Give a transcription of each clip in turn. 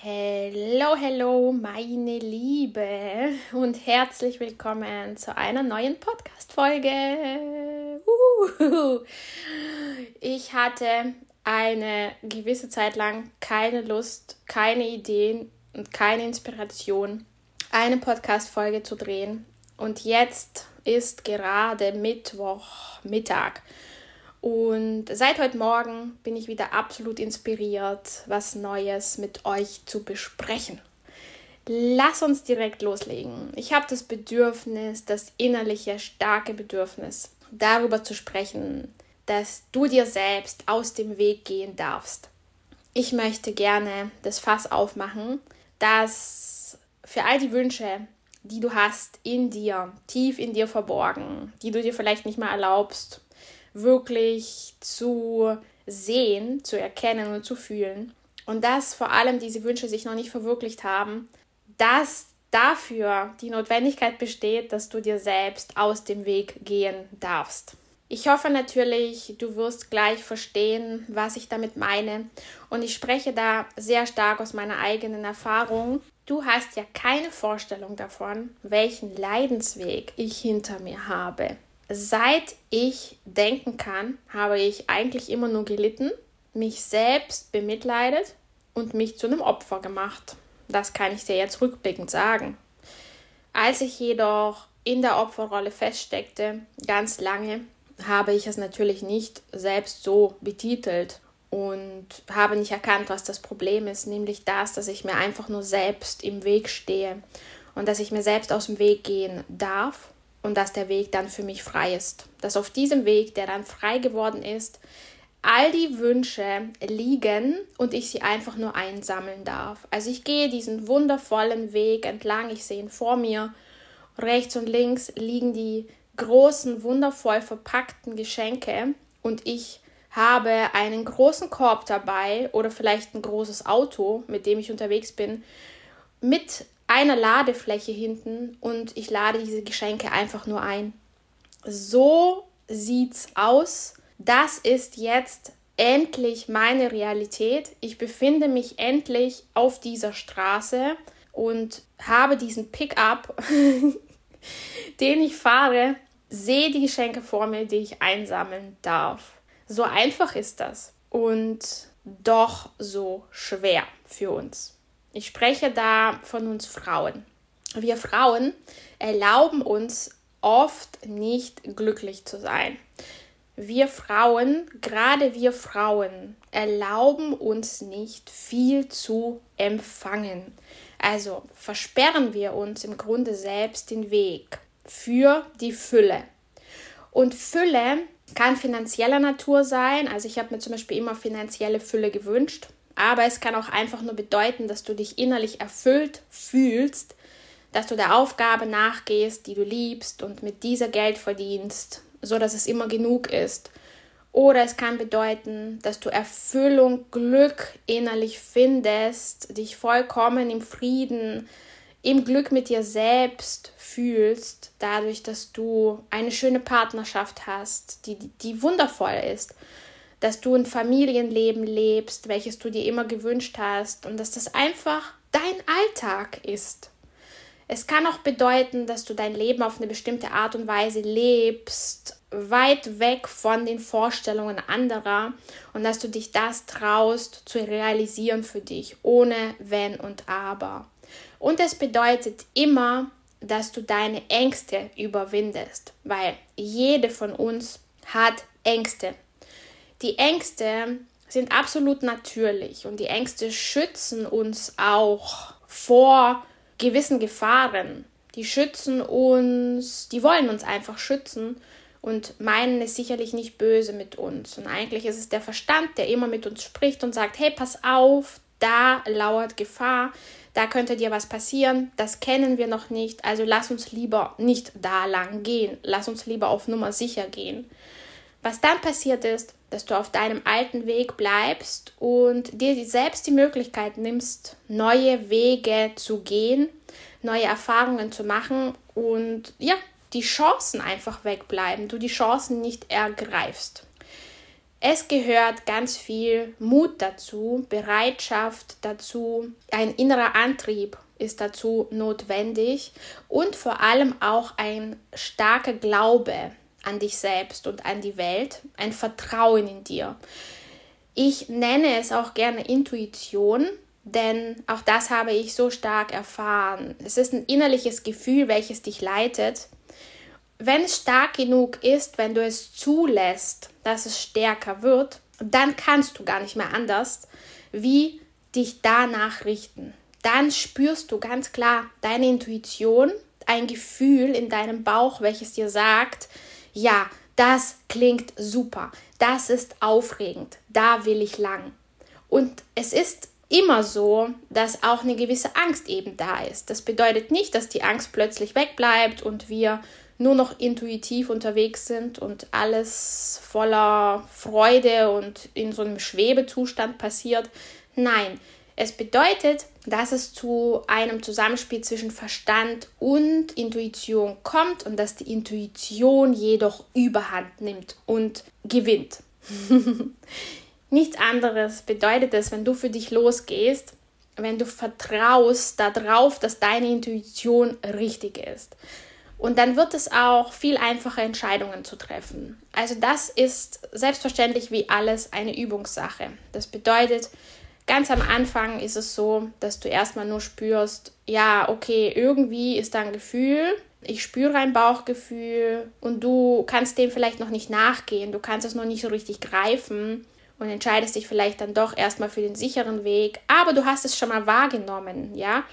Hello, hello, meine Liebe und herzlich willkommen zu einer neuen Podcast-Folge. Ich hatte eine gewisse Zeit lang keine Lust, keine Ideen und keine Inspiration, eine Podcast-Folge zu drehen. Und jetzt ist gerade Mittwoch Mittag. Und seit heute Morgen bin ich wieder absolut inspiriert, was Neues mit euch zu besprechen. Lass uns direkt loslegen. Ich habe das Bedürfnis, das innerliche, starke Bedürfnis, darüber zu sprechen, dass du dir selbst aus dem Weg gehen darfst. Ich möchte gerne das Fass aufmachen, dass für all die Wünsche, die du hast in dir, tief in dir verborgen, die du dir vielleicht nicht mal erlaubst, wirklich zu sehen, zu erkennen und zu fühlen. Und dass vor allem diese Wünsche sich noch nicht verwirklicht haben, dass dafür die Notwendigkeit besteht, dass du dir selbst aus dem Weg gehen darfst. Ich hoffe natürlich, du wirst gleich verstehen, was ich damit meine. Und ich spreche da sehr stark aus meiner eigenen Erfahrung. Du hast ja keine Vorstellung davon, welchen Leidensweg ich hinter mir habe. Seit ich denken kann, habe ich eigentlich immer nur gelitten, mich selbst bemitleidet und mich zu einem Opfer gemacht. Das kann ich dir jetzt rückblickend sagen. Als ich jedoch in der Opferrolle feststeckte, ganz lange, habe ich es natürlich nicht selbst so betitelt und habe nicht erkannt, was das Problem ist, nämlich das, dass ich mir einfach nur selbst im Weg stehe und dass ich mir selbst aus dem Weg gehen darf und dass der Weg dann für mich frei ist. Dass auf diesem Weg, der dann frei geworden ist, all die Wünsche liegen und ich sie einfach nur einsammeln darf. Also ich gehe diesen wundervollen Weg entlang, ich sehe ihn vor mir. Rechts und links liegen die großen, wundervoll verpackten Geschenke und ich habe einen großen Korb dabei oder vielleicht ein großes Auto, mit dem ich unterwegs bin, mit einer Ladefläche hinten und ich lade diese Geschenke einfach nur ein. So sieht's aus. Das ist jetzt endlich meine Realität. Ich befinde mich endlich auf dieser Straße und habe diesen Pickup, den ich fahre, sehe die Geschenke vor mir, die ich einsammeln darf. So einfach ist das und doch so schwer für uns. Ich spreche da von uns Frauen. Wir Frauen erlauben uns oft nicht glücklich zu sein. Wir Frauen, gerade wir Frauen, erlauben uns nicht viel zu empfangen. Also versperren wir uns im Grunde selbst den Weg für die Fülle. Und Fülle kann finanzieller Natur sein. Also ich habe mir zum Beispiel immer finanzielle Fülle gewünscht. Aber es kann auch einfach nur bedeuten, dass du dich innerlich erfüllt fühlst, dass du der Aufgabe nachgehst, die du liebst und mit dieser Geld verdienst, so dass es immer genug ist. Oder es kann bedeuten, dass du Erfüllung, Glück innerlich findest, dich vollkommen im Frieden, im Glück mit dir selbst fühlst, dadurch, dass du eine schöne Partnerschaft hast, die, die wundervoll ist dass du ein Familienleben lebst, welches du dir immer gewünscht hast und dass das einfach dein Alltag ist. Es kann auch bedeuten, dass du dein Leben auf eine bestimmte Art und Weise lebst, weit weg von den Vorstellungen anderer und dass du dich das traust zu realisieren für dich, ohne wenn und aber. Und es bedeutet immer, dass du deine Ängste überwindest, weil jede von uns hat Ängste. Die Ängste sind absolut natürlich und die Ängste schützen uns auch vor gewissen Gefahren. Die schützen uns, die wollen uns einfach schützen und meinen es sicherlich nicht böse mit uns. Und eigentlich ist es der Verstand, der immer mit uns spricht und sagt, hey, pass auf, da lauert Gefahr, da könnte dir was passieren, das kennen wir noch nicht, also lass uns lieber nicht da lang gehen, lass uns lieber auf Nummer sicher gehen. Was dann passiert ist, dass du auf deinem alten Weg bleibst und dir selbst die Möglichkeit nimmst, neue Wege zu gehen, neue Erfahrungen zu machen und ja, die Chancen einfach wegbleiben, du die Chancen nicht ergreifst. Es gehört ganz viel Mut dazu, Bereitschaft dazu, ein innerer Antrieb ist dazu notwendig und vor allem auch ein starker Glaube an dich selbst und an die Welt, ein Vertrauen in dir. Ich nenne es auch gerne Intuition, denn auch das habe ich so stark erfahren. Es ist ein innerliches Gefühl, welches dich leitet wenn es stark genug ist, wenn du es zulässt, dass es stärker wird, dann kannst du gar nicht mehr anders, wie dich danach richten. Dann spürst du ganz klar deine Intuition, ein Gefühl in deinem Bauch, welches dir sagt, ja, das klingt super, das ist aufregend, da will ich lang. Und es ist immer so, dass auch eine gewisse Angst eben da ist. Das bedeutet nicht, dass die Angst plötzlich wegbleibt und wir nur noch intuitiv unterwegs sind und alles voller Freude und in so einem Schwebezustand passiert. Nein, es bedeutet, dass es zu einem Zusammenspiel zwischen Verstand und Intuition kommt und dass die Intuition jedoch überhand nimmt und gewinnt. Nichts anderes bedeutet es, wenn du für dich losgehst, wenn du vertraust darauf, dass deine Intuition richtig ist. Und dann wird es auch viel einfacher, Entscheidungen zu treffen. Also das ist selbstverständlich wie alles eine Übungssache. Das bedeutet, ganz am Anfang ist es so, dass du erstmal nur spürst, ja, okay, irgendwie ist da ein Gefühl, ich spüre ein Bauchgefühl und du kannst dem vielleicht noch nicht nachgehen, du kannst es noch nicht so richtig greifen und entscheidest dich vielleicht dann doch erstmal für den sicheren Weg, aber du hast es schon mal wahrgenommen, ja?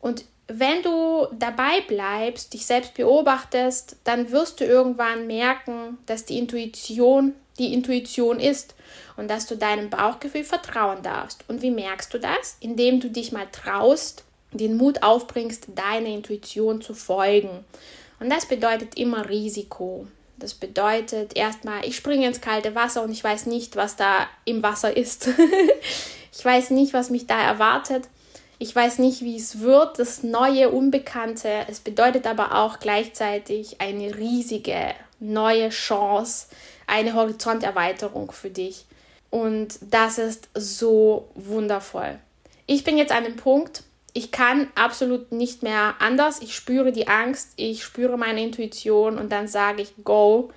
Und wenn du dabei bleibst, dich selbst beobachtest, dann wirst du irgendwann merken, dass die Intuition die Intuition ist und dass du deinem Bauchgefühl vertrauen darfst. Und wie merkst du das? Indem du dich mal traust, den Mut aufbringst, deiner Intuition zu folgen. Und das bedeutet immer Risiko. Das bedeutet erstmal, ich springe ins kalte Wasser und ich weiß nicht, was da im Wasser ist. ich weiß nicht, was mich da erwartet. Ich weiß nicht, wie es wird, das neue, unbekannte. Es bedeutet aber auch gleichzeitig eine riesige neue Chance, eine Horizonterweiterung für dich. Und das ist so wundervoll. Ich bin jetzt an dem Punkt, ich kann absolut nicht mehr anders. Ich spüre die Angst, ich spüre meine Intuition und dann sage ich, go,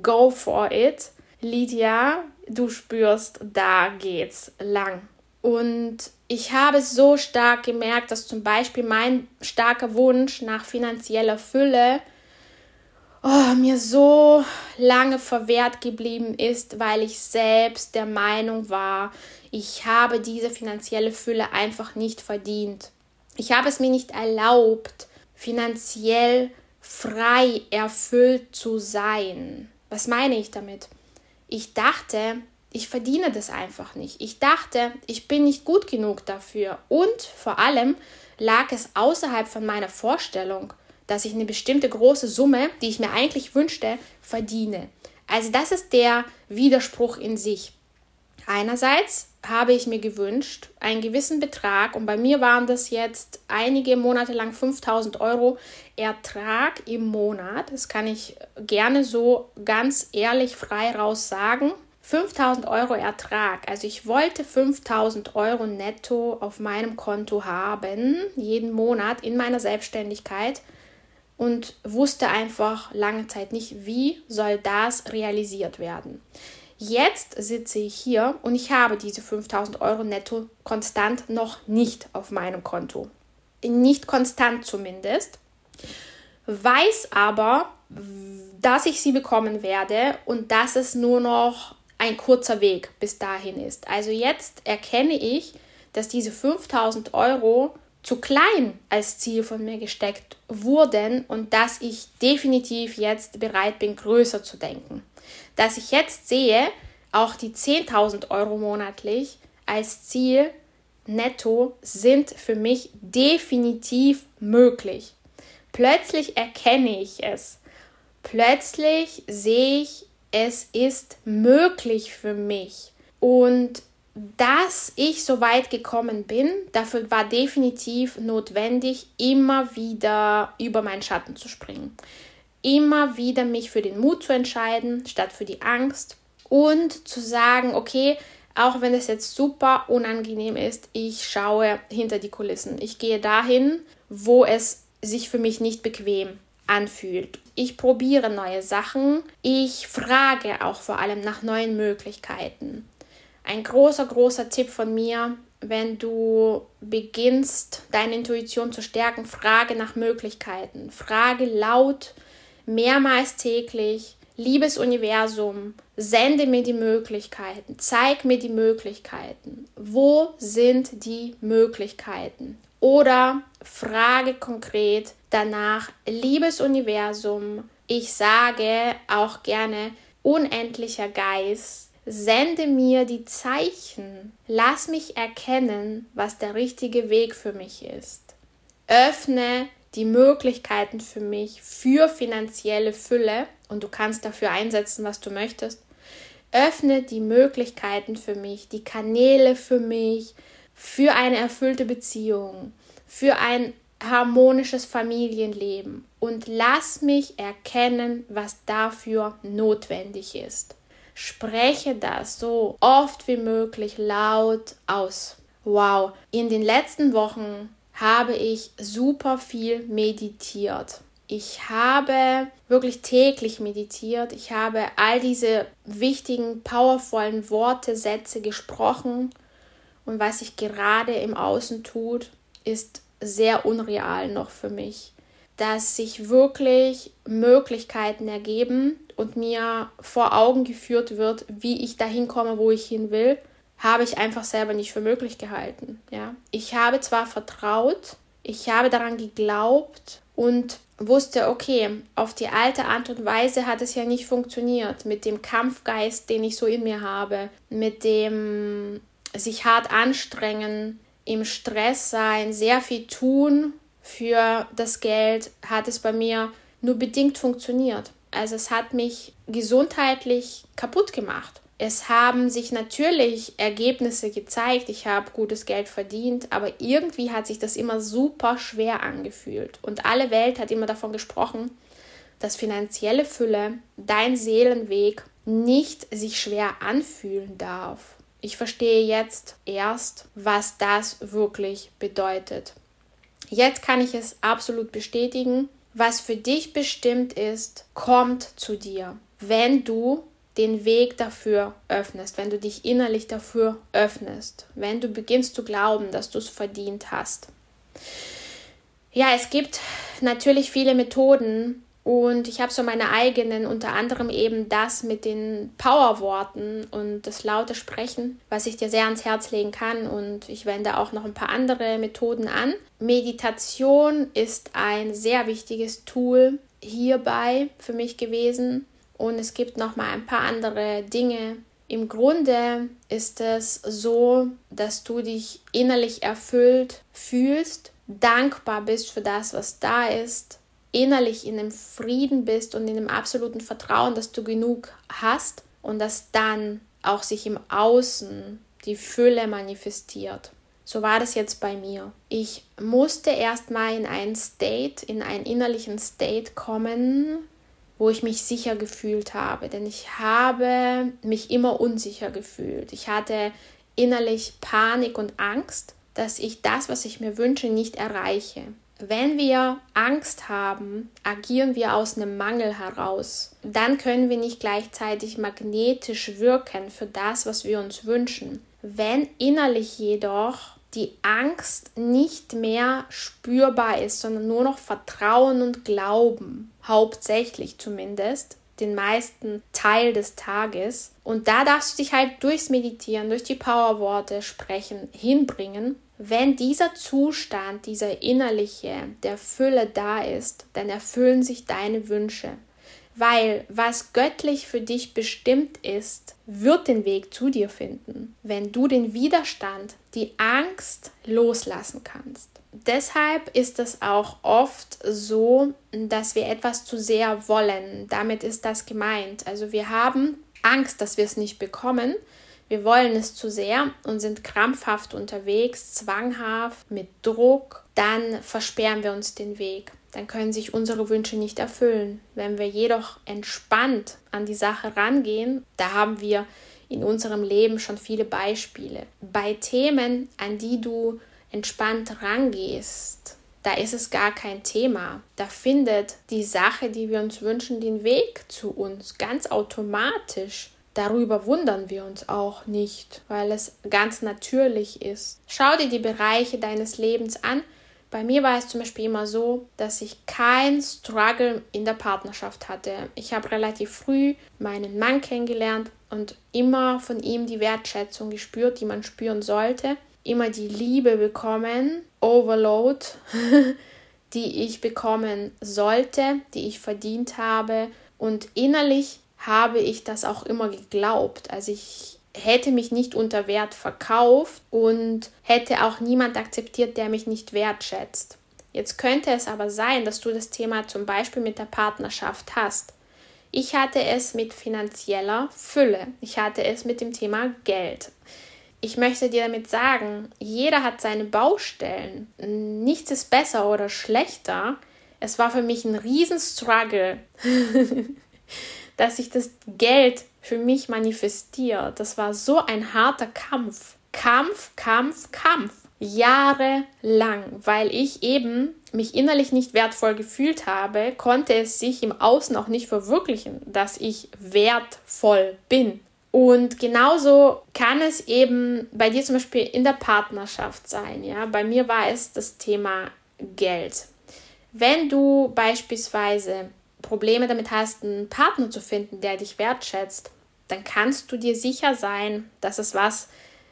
go for it. Lydia, du spürst, da geht's lang. Und ich habe so stark gemerkt, dass zum Beispiel mein starker Wunsch nach finanzieller Fülle oh, mir so lange verwehrt geblieben ist, weil ich selbst der Meinung war, ich habe diese finanzielle Fülle einfach nicht verdient. Ich habe es mir nicht erlaubt, finanziell frei erfüllt zu sein. Was meine ich damit? Ich dachte, ich verdiene das einfach nicht. Ich dachte, ich bin nicht gut genug dafür. Und vor allem lag es außerhalb von meiner Vorstellung, dass ich eine bestimmte große Summe, die ich mir eigentlich wünschte, verdiene. Also das ist der Widerspruch in sich. Einerseits habe ich mir gewünscht, einen gewissen Betrag, und bei mir waren das jetzt einige Monate lang 5000 Euro Ertrag im Monat. Das kann ich gerne so ganz ehrlich frei raus sagen. 5000 Euro Ertrag. Also ich wollte 5000 Euro netto auf meinem Konto haben, jeden Monat in meiner Selbstständigkeit und wusste einfach lange Zeit nicht, wie soll das realisiert werden. Jetzt sitze ich hier und ich habe diese 5000 Euro netto konstant noch nicht auf meinem Konto. Nicht konstant zumindest. Weiß aber, dass ich sie bekommen werde und dass es nur noch ein kurzer Weg bis dahin ist. Also jetzt erkenne ich, dass diese 5000 Euro zu klein als Ziel von mir gesteckt wurden und dass ich definitiv jetzt bereit bin, größer zu denken. Dass ich jetzt sehe, auch die 10.000 Euro monatlich als Ziel netto sind für mich definitiv möglich. Plötzlich erkenne ich es. Plötzlich sehe ich, es ist möglich für mich. Und dass ich so weit gekommen bin, dafür war definitiv notwendig, immer wieder über meinen Schatten zu springen. Immer wieder mich für den Mut zu entscheiden, statt für die Angst. Und zu sagen, okay, auch wenn es jetzt super unangenehm ist, ich schaue hinter die Kulissen. Ich gehe dahin, wo es sich für mich nicht bequem anfühlt. Ich probiere neue Sachen. Ich frage auch vor allem nach neuen Möglichkeiten. Ein großer, großer Tipp von mir, wenn du beginnst, deine Intuition zu stärken, frage nach Möglichkeiten. Frage laut, mehrmals täglich, liebes Universum, sende mir die Möglichkeiten, zeig mir die Möglichkeiten. Wo sind die Möglichkeiten? Oder frage konkret danach, liebes Universum, ich sage auch gerne, unendlicher Geist, sende mir die Zeichen, lass mich erkennen, was der richtige Weg für mich ist. Öffne die Möglichkeiten für mich für finanzielle Fülle und du kannst dafür einsetzen, was du möchtest. Öffne die Möglichkeiten für mich, die Kanäle für mich, für eine erfüllte Beziehung, für ein harmonisches Familienleben und lass mich erkennen, was dafür notwendig ist. Spreche das so oft wie möglich laut aus. Wow, in den letzten Wochen habe ich super viel meditiert. Ich habe wirklich täglich meditiert. Ich habe all diese wichtigen, powervollen Worte, Sätze gesprochen. Und was sich gerade im Außen tut, ist sehr unreal noch für mich. Dass sich wirklich Möglichkeiten ergeben und mir vor Augen geführt wird, wie ich dahin komme, wo ich hin will habe ich einfach selber nicht für möglich gehalten. Ja? Ich habe zwar vertraut, ich habe daran geglaubt und wusste, okay, auf die alte Art und Weise hat es ja nicht funktioniert. Mit dem Kampfgeist, den ich so in mir habe, mit dem sich hart anstrengen, im Stress sein, sehr viel tun für das Geld, hat es bei mir nur bedingt funktioniert. Also es hat mich gesundheitlich kaputt gemacht. Es haben sich natürlich Ergebnisse gezeigt, ich habe gutes Geld verdient, aber irgendwie hat sich das immer super schwer angefühlt. Und alle Welt hat immer davon gesprochen, dass finanzielle Fülle, dein Seelenweg, nicht sich schwer anfühlen darf. Ich verstehe jetzt erst, was das wirklich bedeutet. Jetzt kann ich es absolut bestätigen. Was für dich bestimmt ist, kommt zu dir, wenn du den Weg dafür öffnest, wenn du dich innerlich dafür öffnest, wenn du beginnst zu glauben, dass du es verdient hast. Ja, es gibt natürlich viele Methoden und ich habe so meine eigenen, unter anderem eben das mit den Powerworten und das laute Sprechen, was ich dir sehr ans Herz legen kann und ich wende auch noch ein paar andere Methoden an. Meditation ist ein sehr wichtiges Tool hierbei für mich gewesen und es gibt noch mal ein paar andere Dinge. Im Grunde ist es so, dass du dich innerlich erfüllt fühlst, dankbar bist für das, was da ist, innerlich in dem Frieden bist und in dem absoluten Vertrauen, dass du genug hast und dass dann auch sich im Außen die Fülle manifestiert. So war das jetzt bei mir. Ich musste erstmal in einen State, in einen innerlichen State kommen, wo ich mich sicher gefühlt habe. Denn ich habe mich immer unsicher gefühlt. Ich hatte innerlich Panik und Angst, dass ich das, was ich mir wünsche, nicht erreiche. Wenn wir Angst haben, agieren wir aus einem Mangel heraus. Dann können wir nicht gleichzeitig magnetisch wirken für das, was wir uns wünschen. Wenn innerlich jedoch die Angst nicht mehr spürbar ist, sondern nur noch Vertrauen und Glauben, hauptsächlich zumindest, den meisten Teil des Tages. Und da darfst du dich halt durchs Meditieren, durch die Powerworte sprechen, hinbringen. Wenn dieser Zustand, dieser innerliche, der Fülle da ist, dann erfüllen sich deine Wünsche. Weil was göttlich für dich bestimmt ist, wird den Weg zu dir finden. Wenn du den Widerstand, die Angst loslassen kannst. Deshalb ist es auch oft so, dass wir etwas zu sehr wollen. Damit ist das gemeint. Also wir haben Angst, dass wir es nicht bekommen. Wir wollen es zu sehr und sind krampfhaft unterwegs, zwanghaft, mit Druck. Dann versperren wir uns den Weg. Dann können sich unsere Wünsche nicht erfüllen. Wenn wir jedoch entspannt an die Sache rangehen, da haben wir in unserem Leben schon viele Beispiele. Bei Themen, an die du entspannt rangehst, da ist es gar kein Thema. Da findet die Sache, die wir uns wünschen, den Weg zu uns ganz automatisch. Darüber wundern wir uns auch nicht, weil es ganz natürlich ist. Schau dir die Bereiche deines Lebens an. Bei mir war es zum Beispiel immer so, dass ich kein Struggle in der Partnerschaft hatte. Ich habe relativ früh meinen Mann kennengelernt und immer von ihm die Wertschätzung gespürt, die man spüren sollte immer die Liebe bekommen, Overload, die ich bekommen sollte, die ich verdient habe. Und innerlich habe ich das auch immer geglaubt. Also ich hätte mich nicht unter Wert verkauft und hätte auch niemand akzeptiert, der mich nicht wertschätzt. Jetzt könnte es aber sein, dass du das Thema zum Beispiel mit der Partnerschaft hast. Ich hatte es mit finanzieller Fülle. Ich hatte es mit dem Thema Geld ich möchte dir damit sagen, jeder hat seine Baustellen. Nichts ist besser oder schlechter. Es war für mich ein Riesenstruggle, dass ich das Geld für mich manifestiert. Das war so ein harter Kampf. Kampf, Kampf, Kampf. Jahrelang, weil ich eben mich innerlich nicht wertvoll gefühlt habe, konnte es sich im Außen auch nicht verwirklichen, dass ich wertvoll bin. Und genauso kann es eben bei dir zum Beispiel in der Partnerschaft sein. Ja? Bei mir war es das Thema Geld. Wenn du beispielsweise Probleme damit hast, einen Partner zu finden, der dich wertschätzt, dann kannst du dir sicher sein, dass es was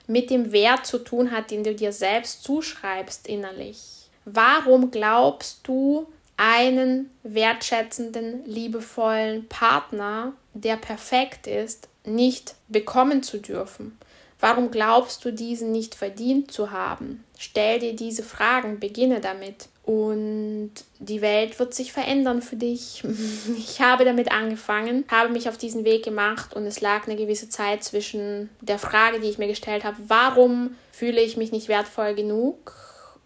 mit dem Wert zu tun hat, den du dir selbst zuschreibst innerlich. Warum glaubst du, einen wertschätzenden, liebevollen Partner, der perfekt ist, nicht bekommen zu dürfen? Warum glaubst du, diesen nicht verdient zu haben? Stell dir diese Fragen, beginne damit. Und die Welt wird sich verändern für dich. Ich habe damit angefangen, habe mich auf diesen Weg gemacht und es lag eine gewisse Zeit zwischen der Frage, die ich mir gestellt habe, warum fühle ich mich nicht wertvoll genug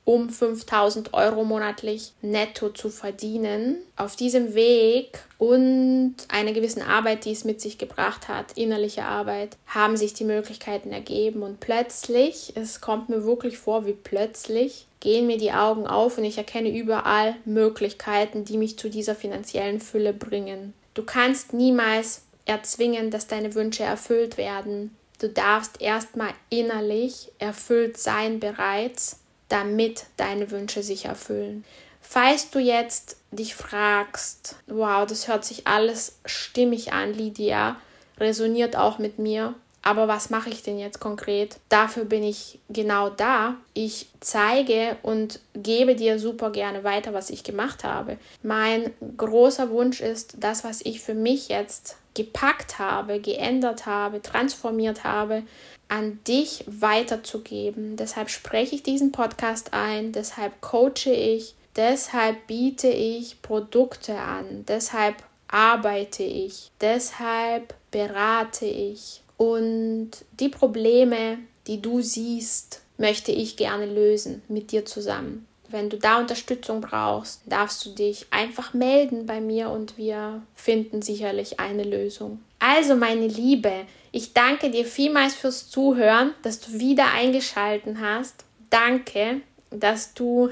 um 5000 Euro monatlich netto zu verdienen. Auf diesem Weg und einer gewissen Arbeit, die es mit sich gebracht hat, innerliche Arbeit, haben sich die Möglichkeiten ergeben und plötzlich, es kommt mir wirklich vor wie plötzlich, gehen mir die Augen auf und ich erkenne überall Möglichkeiten, die mich zu dieser finanziellen Fülle bringen. Du kannst niemals erzwingen, dass deine Wünsche erfüllt werden. Du darfst erstmal innerlich erfüllt sein bereits damit deine Wünsche sich erfüllen. Falls du jetzt dich fragst, wow, das hört sich alles stimmig an, Lydia, resoniert auch mit mir, aber was mache ich denn jetzt konkret? Dafür bin ich genau da. Ich zeige und gebe dir super gerne weiter, was ich gemacht habe. Mein großer Wunsch ist, das, was ich für mich jetzt gepackt habe, geändert habe, transformiert habe, an dich weiterzugeben. Deshalb spreche ich diesen Podcast ein, deshalb coache ich, deshalb biete ich Produkte an, deshalb arbeite ich, deshalb berate ich. Und die Probleme, die du siehst, möchte ich gerne lösen mit dir zusammen. Wenn du da Unterstützung brauchst, darfst du dich einfach melden bei mir und wir finden sicherlich eine Lösung. Also, meine Liebe, ich danke dir vielmals fürs Zuhören, dass du wieder eingeschalten hast. Danke, dass du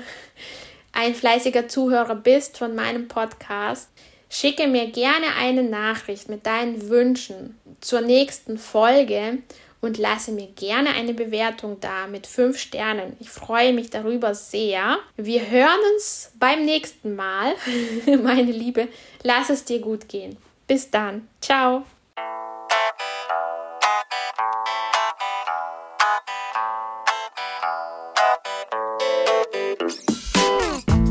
ein fleißiger Zuhörer bist von meinem Podcast. Schicke mir gerne eine Nachricht mit deinen Wünschen zur nächsten Folge und lasse mir gerne eine Bewertung da mit 5 Sternen. Ich freue mich darüber sehr. Wir hören uns beim nächsten Mal. Meine Liebe, lass es dir gut gehen. Bis dann. Ciao.